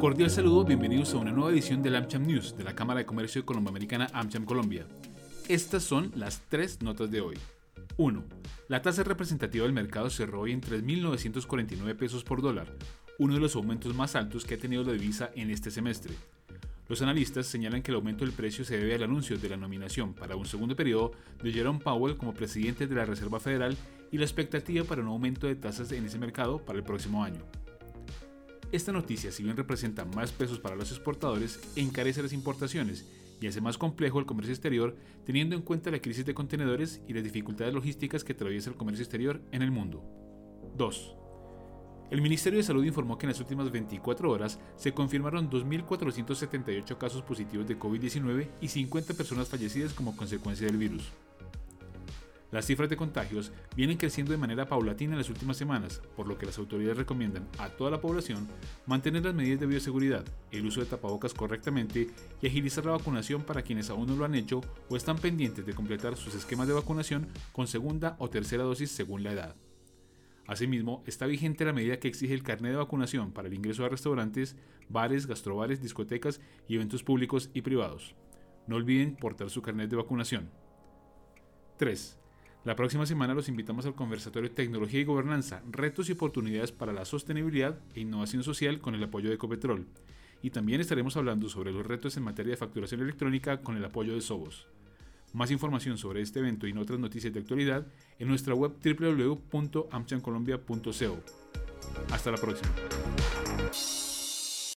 Cordial saludo, bienvenidos a una nueva edición del AmCham News de la Cámara de Comercio Colomboamericana AmCham Colombia. Estas son las tres notas de hoy. 1. La tasa representativa del mercado cerró hoy en 3.949 pesos por dólar, uno de los aumentos más altos que ha tenido la divisa en este semestre. Los analistas señalan que el aumento del precio se debe al anuncio de la nominación para un segundo periodo de Jerome Powell como presidente de la Reserva Federal y la expectativa para un aumento de tasas en ese mercado para el próximo año. Esta noticia, si bien representa más pesos para los exportadores, encarece las importaciones y hace más complejo el comercio exterior teniendo en cuenta la crisis de contenedores y las dificultades logísticas que atraviesa el comercio exterior en el mundo. 2. El Ministerio de Salud informó que en las últimas 24 horas se confirmaron 2.478 casos positivos de COVID-19 y 50 personas fallecidas como consecuencia del virus. Las cifras de contagios vienen creciendo de manera paulatina en las últimas semanas, por lo que las autoridades recomiendan a toda la población mantener las medidas de bioseguridad, el uso de tapabocas correctamente y agilizar la vacunación para quienes aún no lo han hecho o están pendientes de completar sus esquemas de vacunación con segunda o tercera dosis según la edad. Asimismo, está vigente la medida que exige el carnet de vacunación para el ingreso a restaurantes, bares, gastrobares, discotecas y eventos públicos y privados. No olviden portar su carnet de vacunación. 3. La próxima semana los invitamos al conversatorio Tecnología y Gobernanza, retos y oportunidades para la sostenibilidad e innovación social con el apoyo de Ecopetrol. Y también estaremos hablando sobre los retos en materia de facturación electrónica con el apoyo de Sobos. Más información sobre este evento y otras noticias de actualidad en nuestra web www.amchancolombia.co. Hasta la próxima.